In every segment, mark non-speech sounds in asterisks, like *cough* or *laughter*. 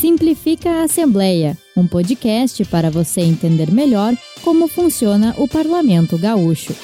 Simplifica a Assembleia, um podcast para você entender melhor como funciona o Parlamento Gaúcho.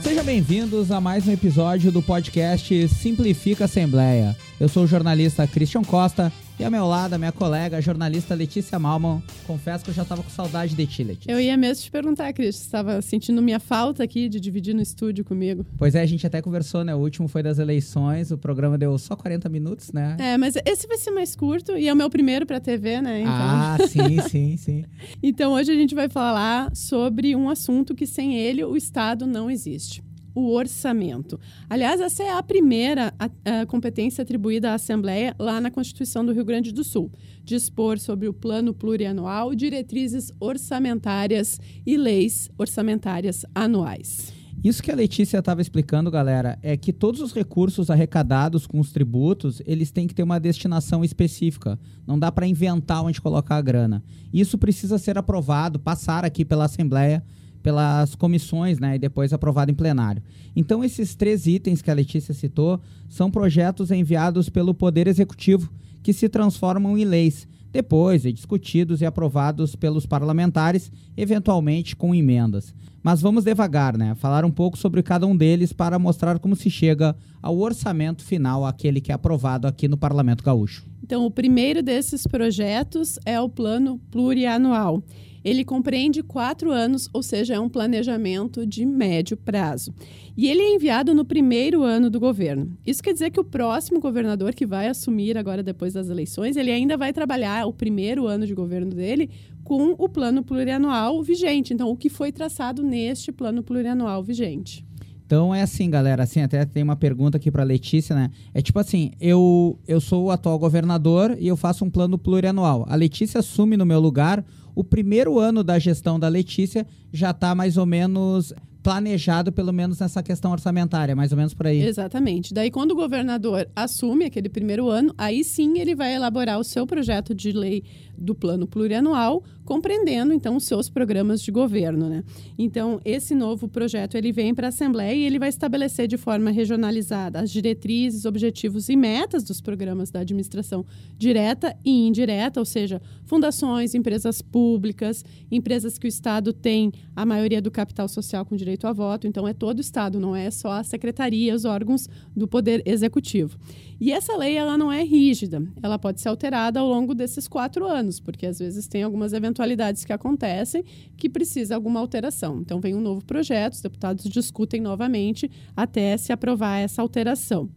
Sejam bem-vindos a mais um episódio do podcast Simplifica a Assembleia. Eu sou o jornalista Christian Costa e ao meu lado, a minha colega, a jornalista Letícia Malman. Confesso que eu já tava com saudade de ti, Letícia. Eu ia mesmo te perguntar, Cris, você estava sentindo minha falta aqui de dividir no estúdio comigo. Pois é, a gente até conversou, né? O último foi das eleições, o programa deu só 40 minutos, né? É, mas esse vai ser mais curto e é o meu primeiro pra TV, né? Então... Ah, sim, *laughs* sim, sim. então hoje a gente vai falar sobre um assunto que sem ele o Estado não existe o orçamento. Aliás, essa é a primeira a, a competência atribuída à Assembleia lá na Constituição do Rio Grande do Sul, dispor sobre o plano plurianual, diretrizes orçamentárias e leis orçamentárias anuais. Isso que a Letícia estava explicando, galera, é que todos os recursos arrecadados com os tributos, eles têm que ter uma destinação específica. Não dá para inventar onde colocar a grana. Isso precisa ser aprovado, passar aqui pela Assembleia pelas comissões, né, e depois aprovado em plenário. Então, esses três itens que a Letícia citou são projetos enviados pelo Poder Executivo que se transformam em leis, depois de discutidos e aprovados pelos parlamentares, eventualmente com emendas. Mas vamos devagar, né? Falar um pouco sobre cada um deles para mostrar como se chega ao orçamento final, aquele que é aprovado aqui no Parlamento Gaúcho. Então, o primeiro desses projetos é o Plano Plurianual. Ele compreende quatro anos, ou seja, é um planejamento de médio prazo. E ele é enviado no primeiro ano do governo. Isso quer dizer que o próximo governador que vai assumir agora depois das eleições, ele ainda vai trabalhar o primeiro ano de governo dele com o plano plurianual vigente. Então, o que foi traçado neste plano plurianual vigente. Então é assim, galera, assim, até tem uma pergunta aqui para Letícia, né? É tipo assim, eu eu sou o atual governador e eu faço um plano plurianual. A Letícia assume no meu lugar o primeiro ano da gestão da Letícia já está mais ou menos planejado, pelo menos nessa questão orçamentária, mais ou menos por aí. Exatamente. Daí, quando o governador assume aquele primeiro ano, aí sim ele vai elaborar o seu projeto de lei do plano plurianual, compreendendo então os seus programas de governo, né? Então, esse novo projeto ele vem para a Assembleia e ele vai estabelecer de forma regionalizada as diretrizes, objetivos e metas dos programas da administração direta e indireta, ou seja, fundações, empresas públicas, empresas que o Estado tem a maioria do capital social com direito a voto, então é todo o Estado, não é só a secretaria, os órgãos do Poder Executivo. E essa lei ela não é rígida, ela pode ser alterada ao longo desses quatro anos, porque às vezes tem algumas eventualidades que acontecem que precisa alguma alteração. Então vem um novo projeto, os deputados discutem novamente até se aprovar essa alteração.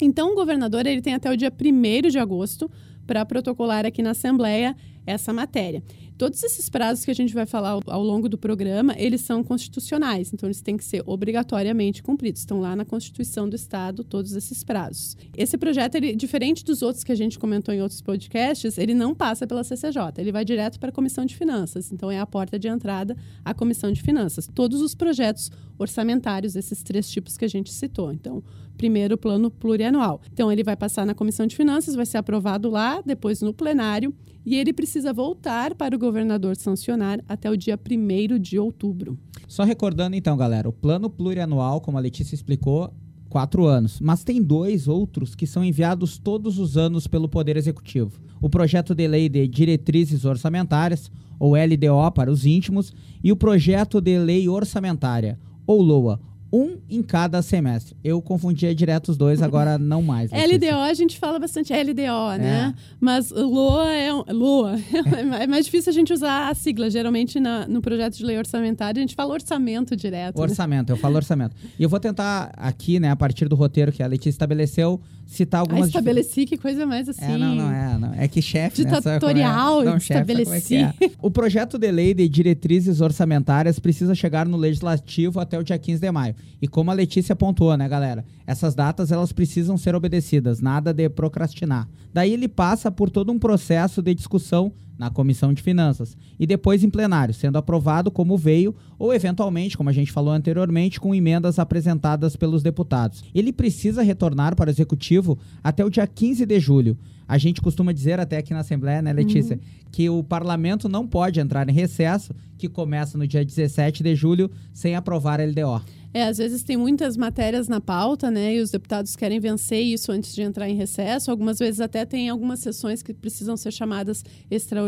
Então o governador ele tem até o dia 1 de agosto para protocolar aqui na Assembleia essa matéria. Todos esses prazos que a gente vai falar ao, longo do programa, eles são constitucionais, então eles têm que ser obrigatoriamente cumpridos. Estão lá na Constituição do Estado todos esses prazos. Esse projeto, ele, diferente dos outros que a gente comentou em outros podcasts, ele não passa pela CCJ, ele vai direto para a Comissão de Finanças. Então é a porta de entrada à Comissão de Finanças. Todos os projetos orçamentários, esses três tipos que a gente citou. Então, primeiro plano plurianual. Então ele vai passar na Comissão de Finanças, vai ser aprovado lá, depois no plenário e ele precisa voltar para o governador sancionar até o dia 1 de outubro. Só recordando então, galera, o plano plurianual, como a Letícia explicou, quatro anos, mas tem dois outros que são enviados todos os anos pelo Poder Executivo. O projeto de lei de diretrizes orçamentárias, ou LDO para os íntimos, e o projeto de lei orçamentária, ou LOA, um em cada semestre. Eu confundia direto os dois, agora *laughs* não mais. LDO, a gente fala bastante LDO, né? É. Mas LOA é um, LOA. *laughs* é mais difícil a gente usar a sigla. Geralmente na, no projeto de lei orçamentária a gente fala orçamento direto. Né? Orçamento, né? eu falo orçamento. E eu vou tentar aqui, né, a partir do roteiro que a Letícia estabeleceu, citar algumas. Ah, estabeleci, que coisa mais assim. É, não, não é. Não. É que chefe. Ditatorial, né, é? estabeleci. É é. O projeto de lei de diretrizes orçamentárias precisa chegar no legislativo até o dia 15 de maio. E como a Letícia apontou, né, galera? Essas datas elas precisam ser obedecidas, nada de procrastinar. Daí ele passa por todo um processo de discussão na Comissão de Finanças e depois em plenário, sendo aprovado como veio ou eventualmente, como a gente falou anteriormente, com emendas apresentadas pelos deputados. Ele precisa retornar para o executivo até o dia 15 de julho. A gente costuma dizer até aqui na Assembleia, né, Letícia, uhum. que o parlamento não pode entrar em recesso, que começa no dia 17 de julho, sem aprovar a LDO. É, às vezes tem muitas matérias na pauta, né? E os deputados querem vencer isso antes de entrar em recesso. Algumas vezes até tem algumas sessões que precisam ser chamadas extraordinárias,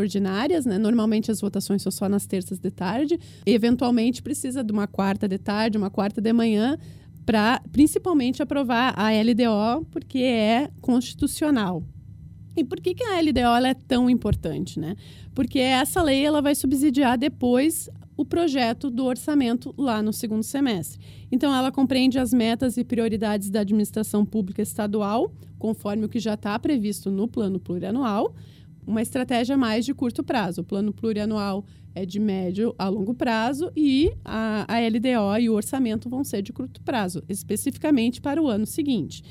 né? Normalmente as votações são só nas terças de tarde. Eventualmente precisa de uma quarta de tarde, uma quarta de manhã, para principalmente aprovar a LDO, porque é constitucional. E por que, que a LDO é tão importante, né? Porque essa lei ela vai subsidiar depois o projeto do orçamento lá no segundo semestre. Então, ela compreende as metas e prioridades da administração pública estadual, conforme o que já está previsto no plano plurianual, uma estratégia mais de curto prazo. O plano plurianual é de médio a longo prazo e a, a LDO e o orçamento vão ser de curto prazo, especificamente para o ano seguinte.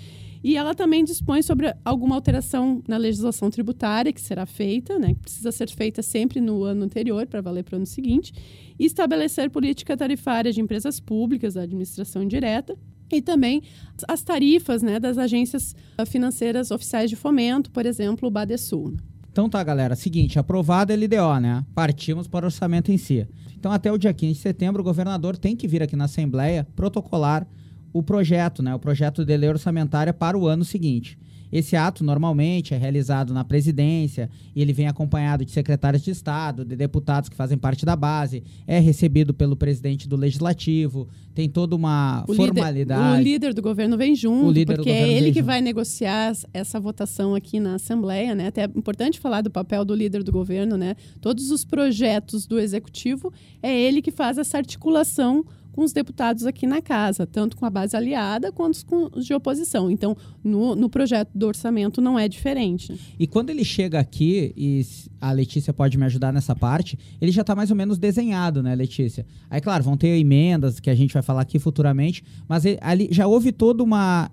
E ela também dispõe sobre alguma alteração na legislação tributária que será feita, né, que precisa ser feita sempre no ano anterior para valer para o ano seguinte, e estabelecer política tarifária de empresas públicas, da administração indireta, e também as tarifas né, das agências financeiras oficiais de fomento, por exemplo, o Badesul. Então tá, galera. Seguinte, aprovada a LDO, né? Partimos para o orçamento em si. Então, até o dia 15 de setembro, o governador tem que vir aqui na Assembleia protocolar o projeto, né, o projeto de lei orçamentária para o ano seguinte. Esse ato normalmente é realizado na presidência e ele vem acompanhado de secretários de Estado, de deputados que fazem parte da base, é recebido pelo presidente do Legislativo, tem toda uma o formalidade. Líder, o líder do governo vem junto, porque é ele que junto. vai negociar essa votação aqui na Assembleia, né? Até é importante falar do papel do líder do governo, né? Todos os projetos do Executivo, é ele que faz essa articulação com os deputados aqui na casa, tanto com a base aliada quanto com os de oposição. Então, no, no projeto do orçamento não é diferente. E quando ele chega aqui, e a Letícia pode me ajudar nessa parte, ele já está mais ou menos desenhado, né, Letícia? Aí, claro, vão ter emendas que a gente vai falar aqui futuramente, mas ele, ali já houve toda uma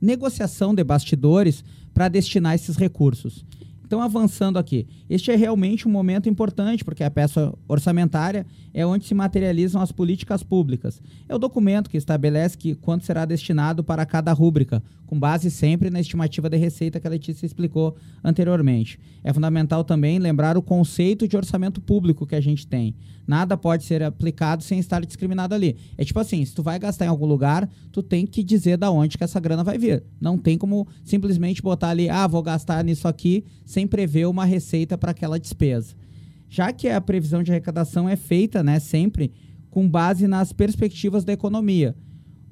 negociação de bastidores para destinar esses recursos. Então, avançando aqui, este é realmente um momento importante, porque a peça orçamentária é onde se materializam as políticas públicas. É o documento que estabelece que quanto será destinado para cada rúbrica, com base sempre na estimativa de receita que a Letícia explicou anteriormente. É fundamental também lembrar o conceito de orçamento público que a gente tem. Nada pode ser aplicado sem estar discriminado ali. É tipo assim, se tu vai gastar em algum lugar, tu tem que dizer da onde que essa grana vai vir. Não tem como simplesmente botar ali, ah, vou gastar nisso aqui, sem prever uma receita para aquela despesa. Já que a previsão de arrecadação é feita, né, sempre com base nas perspectivas da economia.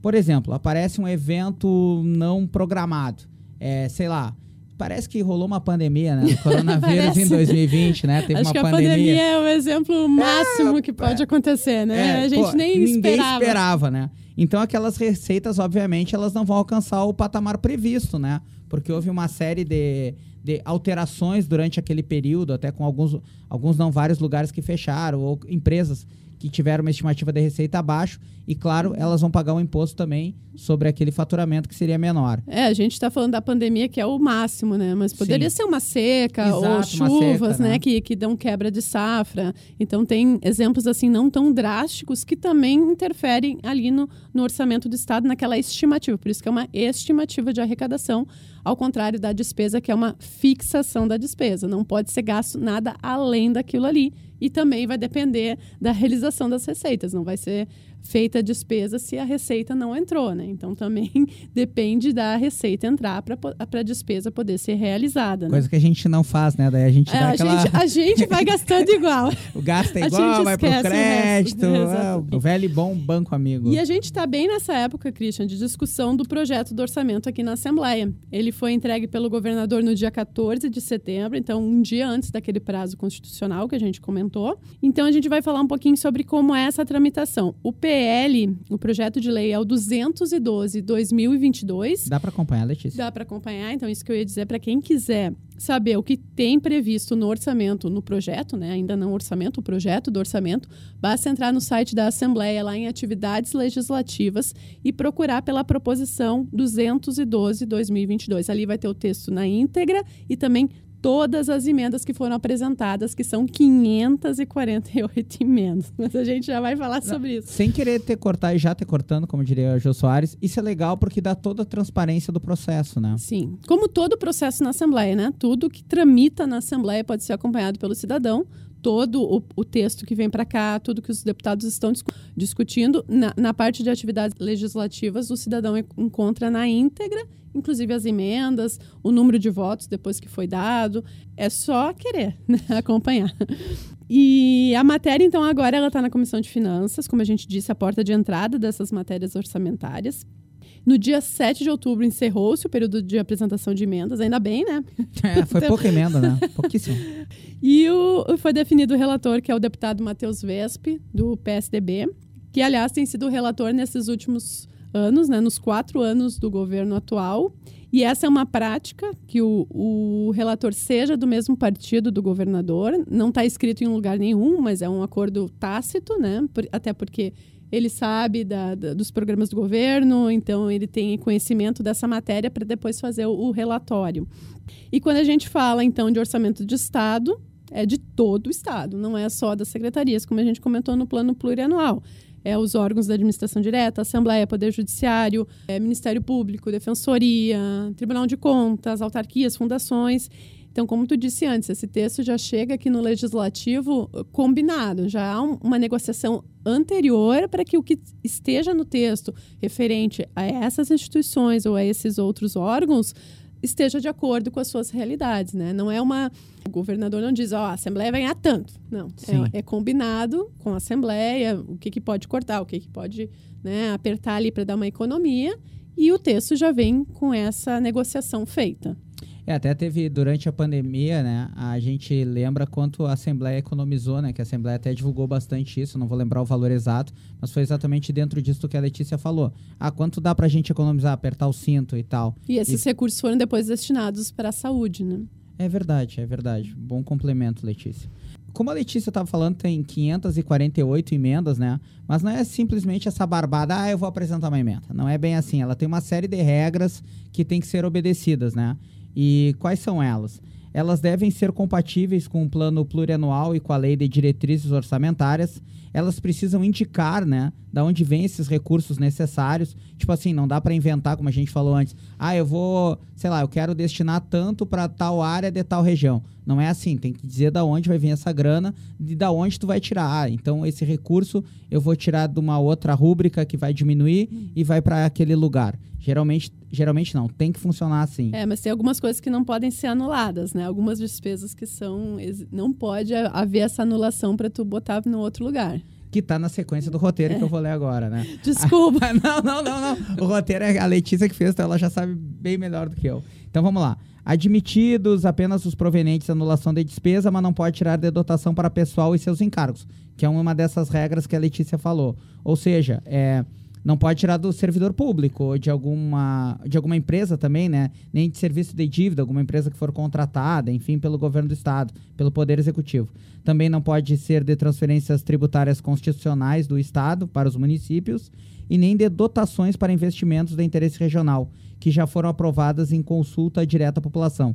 Por exemplo, aparece um evento não programado. É, sei lá, parece que rolou uma pandemia, né? O coronavírus em 2020, né? Teve Acho uma que pandemia. a pandemia é o exemplo máximo é, que pode é, acontecer, né? É, a gente pô, nem ninguém esperava. esperava, né? Então aquelas receitas, obviamente, elas não vão alcançar o patamar previsto, né? Porque houve uma série de, de alterações durante aquele período, até com alguns, alguns não vários lugares que fecharam, ou empresas que tiveram uma estimativa de receita abaixo e, claro, elas vão pagar um imposto também sobre aquele faturamento que seria menor. É, a gente está falando da pandemia que é o máximo, né? Mas poderia Sim. ser uma seca Exato, ou chuvas, seca, né? né? Que, que dão quebra de safra. Então tem exemplos assim não tão drásticos que também interferem ali no, no orçamento do Estado, naquela estimativa. Por isso que é uma estimativa de arrecadação, ao contrário da despesa, que é uma fixação da despesa. Não pode ser gasto nada além daquilo ali e também vai depender da realização das receitas. Não vai ser feita a despesa se a receita não entrou, né? Então também *laughs* depende da receita entrar para a despesa poder ser realizada. Né? Coisa que a gente não faz, né? Daí a gente é, a, aquela... gente, a gente vai *laughs* gastando igual. o gasto é igual, vai pro crédito. O, é, o velho e bom banco amigo. E a gente está bem nessa época, Christian, de discussão do projeto do orçamento aqui na Assembleia. Ele foi entregue pelo governador no dia 14 de setembro, então um dia antes daquele prazo constitucional que a gente comentou. Então a gente vai falar um pouquinho sobre como é essa tramitação. O PL, o projeto de lei é o 212/2022. Dá para acompanhar, Letícia? Dá para acompanhar, então isso que eu ia dizer para quem quiser saber o que tem previsto no orçamento, no projeto, né? ainda não orçamento, o projeto do orçamento, basta entrar no site da Assembleia, lá em Atividades Legislativas, e procurar pela proposição 212-2022. Ali vai ter o texto na íntegra e também todas as emendas que foram apresentadas, que são 548 emendas. Mas a gente já vai falar sobre isso. Sem querer ter cortar e já ter cortando, como diria o Jô Soares, isso é legal porque dá toda a transparência do processo, né? Sim. Como todo processo na Assembleia, né? Tudo que tramita na Assembleia pode ser acompanhado pelo cidadão. Todo o, o texto que vem para cá, tudo que os deputados estão discu discutindo. Na, na, parte de atividades legislativas, o cidadão encontra na íntegra, inclusive as emendas, o número de votos depois que foi dado. É só querer *laughs* né, acompanhar. E a matéria, então, agora ela está na Comissão de Finanças, como a gente disse, a porta de entrada dessas matérias orçamentárias. No dia 7 de outubro encerrou-se o período de apresentação de emendas, ainda bem, né? *laughs* É, foi pouca emenda, né? Pouquíssimo. E o, foi definido o relator, que é o deputado Matheus Vespe, do PSDB, que, aliás, tem sido o relator nesses últimos anos, né? Nos quatro anos do governo atual. E essa é uma prática que o, o relator seja do mesmo partido do governador. Não está escrito em lugar nenhum, mas é um acordo tácito, né? Por, até porque ele sabe da, da, dos programas do governo, então ele tem conhecimento dessa matéria para depois fazer o, o, relatório. E quando a gente fala, então, de orçamento de Estado, é de todo o Estado, não é só das secretarias, como a gente comentou no plano plurianual. É os órgãos da administração direta, Assembleia, Poder Judiciário, é, Ministério Público, Defensoria, Tribunal de Contas, autarquias, fundações. Então, como tu disse antes, esse texto já chega aqui no legislativo uh, combinado, já há uma negociação anterior para que o que esteja no texto referente a essas instituições ou a esses outros órgãos esteja de acordo com as suas realidades, né? Não é uma o governador não diz, ó, oh, a Assembleia vai ganhar tanto. Não, é, é, combinado com a Assembleia o que, que pode cortar, o que, que pode né, apertar ali para dar uma economia e o texto já vem com essa negociação feita. É, até teve durante a pandemia, né? A gente lembra quanto a Assembleia economizou, né? Que a Assembleia até divulgou bastante isso, não vou lembrar o valor exato, mas foi exatamente dentro disso que a Letícia falou. Ah, quanto dá pra gente economizar, apertar o cinto e tal. E esses e... recursos foram depois destinados para a saúde, né? É verdade, é verdade. Bom complemento, Letícia. Como a Letícia estava falando, tem 548 emendas, né? Mas não é simplesmente essa barbada, ah, eu vou apresentar uma emenda. Não é bem assim. Ela tem uma série de regras que tem que ser obedecidas, né? E quais são elas? Elas devem ser compatíveis com o plano plurianual e com a lei de diretrizes orçamentárias. Elas precisam indicar, né, da onde vêm esses recursos necessários. Tipo assim, não dá para inventar, como a gente falou antes. Ah, eu vou, sei lá, eu quero destinar tanto para tal área de tal região. Não é assim, tem que dizer da onde vai vir essa grana e da onde tu vai tirar. Ah, então esse recurso eu vou tirar de uma outra rúbrica que vai diminuir e vai para aquele lugar. Geralmente, geralmente não, tem que funcionar assim. É, mas tem algumas coisas que não podem ser anuladas, né? Algumas despesas que são não pode haver essa anulação para tu botar no outro lugar que tá na sequência do roteiro é. que eu vou ler agora, né? *laughs* Desculpa. *laughs* não, não, não, não. O roteiro é a Letícia que fez, então ela já sabe bem melhor do que eu. Então vamos lá. Admitidos apenas os provenientes da anulação de despesa, mas não pode tirar de dotação para pessoal e seus encargos, que é uma dessas regras que a Letícia falou. Ou seja, é não pode tirar do servidor público ou de alguma, de alguma empresa também, né? Nem de serviço de dívida, alguma empresa que for contratada, enfim, pelo governo do Estado, pelo Poder Executivo. Também não pode ser de transferências tributárias constitucionais do Estado para os municípios e nem de dotações para investimentos de interesse regional, que já foram aprovadas em consulta direta à população.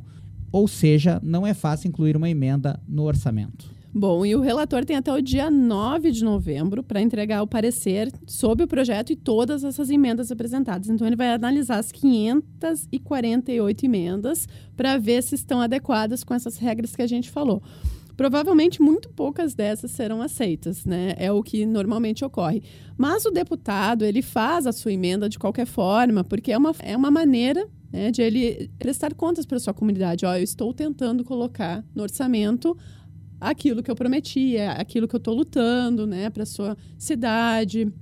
Ou seja, não é fácil incluir uma emenda no orçamento. Bom, e o relator tem até o dia 9 de novembro para entregar o parecer sobre o projeto e todas essas emendas apresentadas. Então, ele vai analisar as 548 emendas para ver se estão adequadas com essas regras que a gente falou. Provavelmente muito poucas dessas serão aceitas, né? É o que normalmente ocorre. Mas o deputado, ele faz a sua emenda de qualquer forma, porque é uma, é uma maneira né, de ele prestar contas para a sua comunidade. Ó, eu estou tentando colocar no orçamento aquilo que eu prometi, é aquilo que eu estou lutando, né, para sua cidade,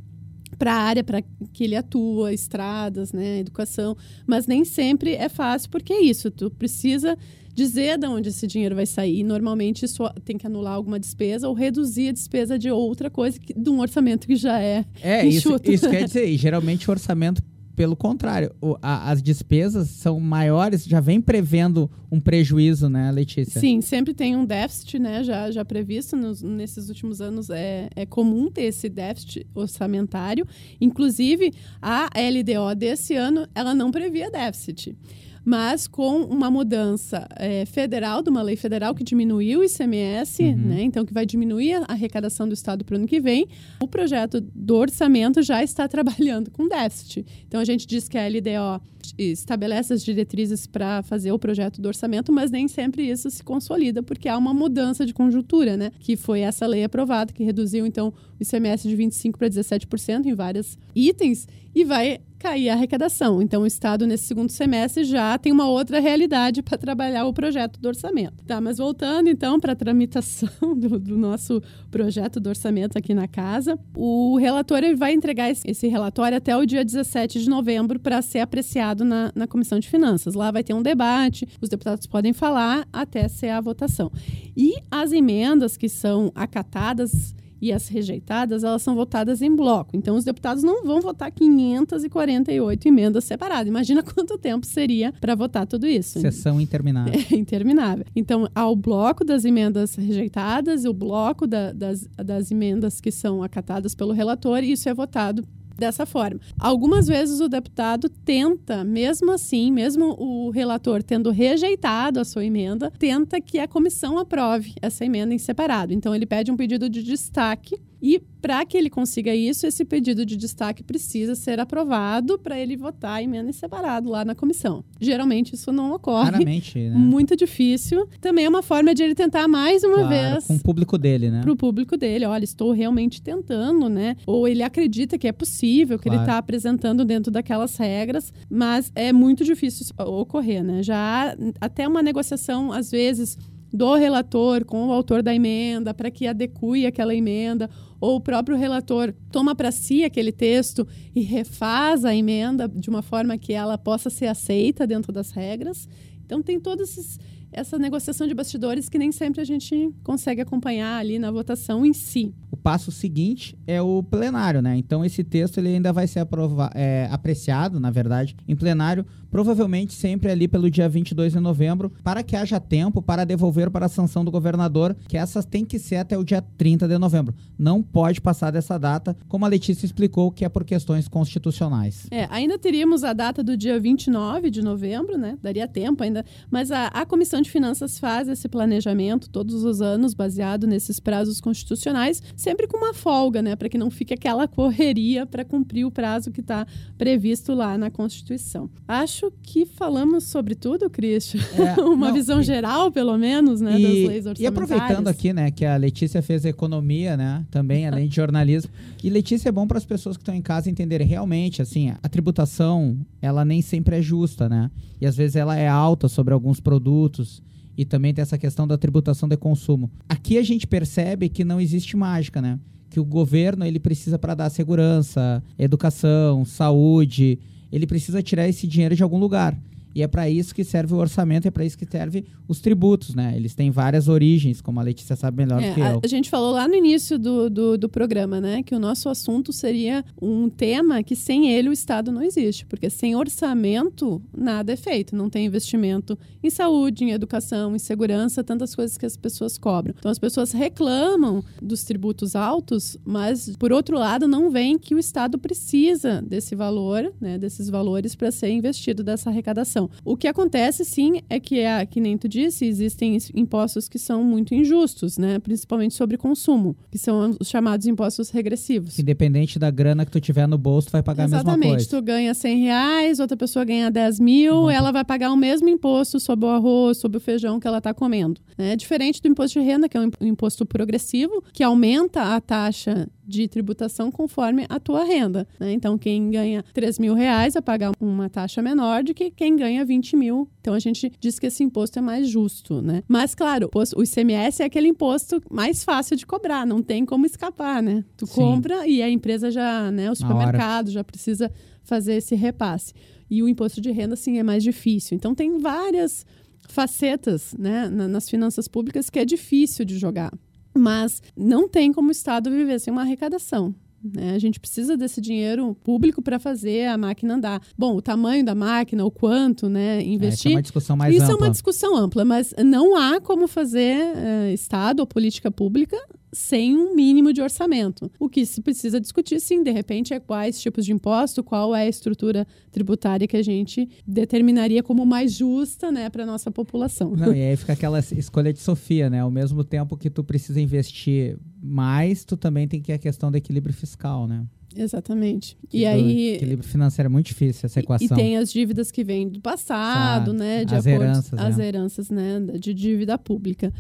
para a área para que ele atua, estradas, né, educação, mas nem sempre é fácil porque é isso, tu precisa dizer de onde esse dinheiro vai sair. Normalmente isso tem que anular alguma despesa ou reduzir a despesa de outra coisa, que, de um orçamento que já é. É, enxuto. isso, isso quer *laughs* dizer, e geralmente o orçamento pelo contrário, o, a, as despesas são maiores, já vem prevendo um prejuízo, né, Letícia? Sim, sempre tem um déficit, né, já, já previsto nos, nesses últimos anos. É, é comum ter esse déficit orçamentário. Inclusive, a LDO desse ano, ela não previa déficit. Mas com uma mudança é, federal, de uma lei federal que diminuiu o ICMS, Uhum. né? Então, que vai diminuir a arrecadação do Estado para o ano que vem. O projeto do orçamento já está *laughs* trabalhando com déficit. Então, a gente diz que a LDO estabelece as diretrizes para fazer o projeto do orçamento, mas nem sempre isso se consolida, porque há uma mudança de conjuntura, né? Que foi essa lei aprovada, que reduziu, então, o ICMS de 25% para 17% em vários itens e vai cair a arrecadação. Então, o Estado, nesse segundo semestre, já tem uma outra realidade para trabalhar o projeto do orçamento. Tá, mas voltando, então, para a tramitação *laughs* do, do, nosso projeto do orçamento aqui na casa, o relator ele vai entregar esse, relatório até o dia 17 de novembro para ser apreciado na, na Comissão de Finanças. Lá vai ter um debate, os deputados podem falar até ser a votação. E as emendas que são acatadas e as rejeitadas, elas são votadas em bloco. Então, os deputados não vão votar 548 emendas separadas. Imagina *laughs* quanto tempo seria para votar tudo isso. Sessão interminável. É *laughs* interminável. Então, há o bloco das emendas rejeitadas, o bloco da, das, das emendas que são acatadas pelo relator, e isso é votado dessa forma. Algumas vezes o deputado tenta, mesmo assim, mesmo o relator tendo rejeitado a sua emenda, tenta que a comissão aprove essa emenda em separado. Então ele pede um pedido de destaque e para que ele consiga isso, esse pedido de destaque precisa ser aprovado para ele votar a emenda em separado lá na comissão. Geralmente isso não ocorre. Raramente, né? Muito difícil. Também é uma forma de ele tentar mais uma Claro, vez Com o público dele, né? para o público dele, olha, estou realmente tentando, né? Ou ele acredita que é possível, que ele Claro. está apresentando dentro daquelas regras, mas é muito difícil isso ocorrer, né? Já há até uma negociação, às vezes, do relator com o autor da emenda para que adeque aquela emenda, ou o próprio relator toma para si aquele texto e refaz a emenda de uma forma que ela possa ser aceita dentro das regras. Então tem todos esses essa negociação de bastidores que nem sempre a gente consegue acompanhar ali na votação em si. O passo seguinte é o plenário, né? Então esse texto ele ainda vai ser aprova é, apreciado, na verdade, em plenário, provavelmente sempre ali pelo dia 22 de novembro, para que haja tempo para devolver para a sanção do governador, que essas tem que ser até o dia 30 de novembro. Não pode passar dessa data, como a Letícia explicou, que é por questões constitucionais. É, ainda teríamos a data do dia 29 de novembro, né? Daria tempo ainda. Mas a, a Comissão de Finanças faz esse planejamento todos os anos, baseado nesses prazos constitucionais, sempre com uma folga, né? Para que não fique aquela correria para cumprir o prazo que está previsto lá na Constituição. Acho que falamos sobre tudo, Christian. É, *laughs* uma não, visão e- geral, pelo menos, né? das E, leis orçamentárias. e aproveitando aqui, né, que a Letícia fez economia, né, também, além de jornalismo. E Letícia é bom para as pessoas que estão em casa entenderem realmente, assim, a tributação, ela nem sempre é justa, né? E às vezes ela é alta sobre alguns produtos. E também tem essa questão da tributação de consumo. Aqui a gente percebe que não existe mágica, né? Que o governo ele precisa para dar segurança, educação, saúde, ele precisa tirar esse dinheiro de algum lugar. E é para isso que serve o orçamento, é para isso que serve os tributos, né? Eles têm várias origens, como a Letícia sabe melhor É, do que a, eu. a gente falou lá no início do, do, do programa, né? Que o nosso assunto seria um tema que sem ele o Estado não existe. Porque sem orçamento, nada é feito. Não tem investimento em saúde, em educação, em segurança, tantas coisas que as pessoas cobram. Então as pessoas reclamam dos tributos altos, mas por outro lado não veem que o Estado precisa desse valor, né? Desses valores para ser investido dessa arrecadação. O que acontece, sim, é que, é, que nem tu disse, existem is- impostos que são muito injustos, né? Principalmente sobre consumo, que são os chamados impostos regressivos. Independente da grana que tu tiver no bolso, tu vai pagar a mesma Exatamente. coisa. Tu ganha 100 reais, outra pessoa ganha 10 mil, Não. ela vai pagar o mesmo imposto sobre o arroz, sobre o feijão que ela está comendo. É diferente do imposto de renda, que é um um imposto progressivo, que aumenta a taxa de tributação conforme a tua renda. né? Então, quem ganha 3 mil reais vai pagar uma taxa menor do que quem ganha 20 mil. Então, a gente diz que esse imposto é mais justo, né? Mas, claro, o ICMS é aquele imposto mais fácil de cobrar, não tem como escapar, né? Tu Sim. compra e a empresa já, né, o supermercado já precisa fazer esse repasse. E o imposto de renda, sim, é mais difícil. Então, tem várias facetas né, na- nas finanças públicas que é difícil de jogar. Mas não tem como o Estado viver sem uma arrecadação. Né? A gente precisa desse dinheiro público para fazer a máquina andar. Bom, o tamanho da máquina, o quanto né, Essa é investir, uma discussão mais isso ampla. é uma discussão ampla, mas não há como fazer eh, Estado ou política pública sem um mínimo de orçamento. O que se precisa discutir, sim, de repente, é quais tipos de imposto, qual é a estrutura tributária que a gente determinaria como mais justa né, para a nossa população. Não, e aí fica aquela escolha de Sofia, né? Ao mesmo tempo que tu precisa investir mais, tu também tem que ir a questão do equilíbrio fiscal, né? Exatamente. E do aí. Equilíbrio financeiro é muito difícil essa equação. E tem as dívidas que vêm do passado, né? De As acordo, heranças, As né? heranças, né? De dívida pública.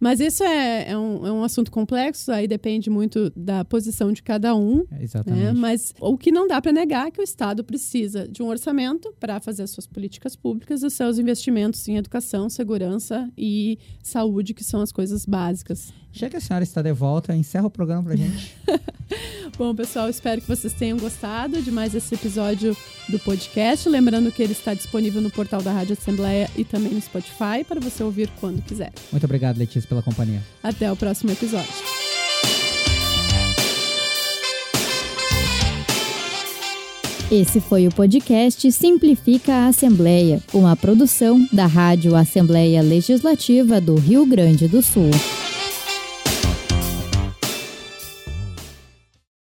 Mas isso é, é, um, é um assunto complexo, aí depende muito da posição de cada um. É, Né? Exatamente. Mas o que não dá para negar é que o Estado precisa de um orçamento para fazer as suas políticas públicas, os seus investimentos em educação, segurança e saúde, que são as coisas básicas. Já que a senhora está de volta, encerra o programa pra gente. *laughs* Bom, pessoal, espero que vocês tenham gostado de mais esse episódio do podcast. Lembrando que ele está disponível no portal da Rádio Assembleia e também no Spotify para você ouvir quando quiser. Muito obrigado, Letícia, pela companhia. Até o próximo episódio. Esse foi o podcast Simplifica a Assembleia, uma produção da Rádio Assembleia Legislativa do Rio Grande do Sul.